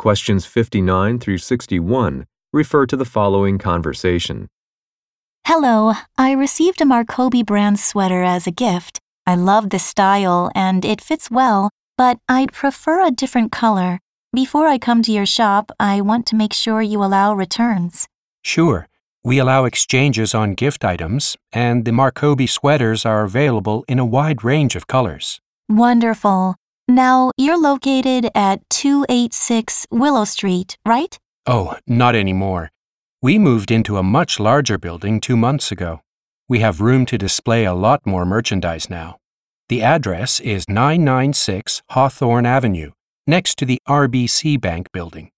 Questions 59 through 61 refer to the following conversation. Hello, I received a Marcobi brand sweater as a gift. I love the style and it fits well, but I'd prefer a different color. Before I come to your shop, I want to make sure you allow returns. Sure. We allow exchanges on gift items, and the Marcobi sweaters are available in a wide range of colors. Wonderful. Now, you're located at 286 Willow Street, right? Oh, not anymore. We moved into a much larger building two months ago. We have room to display a lot more merchandise now. The address is 996 Hawthorne Avenue, next to the RBC Bank building.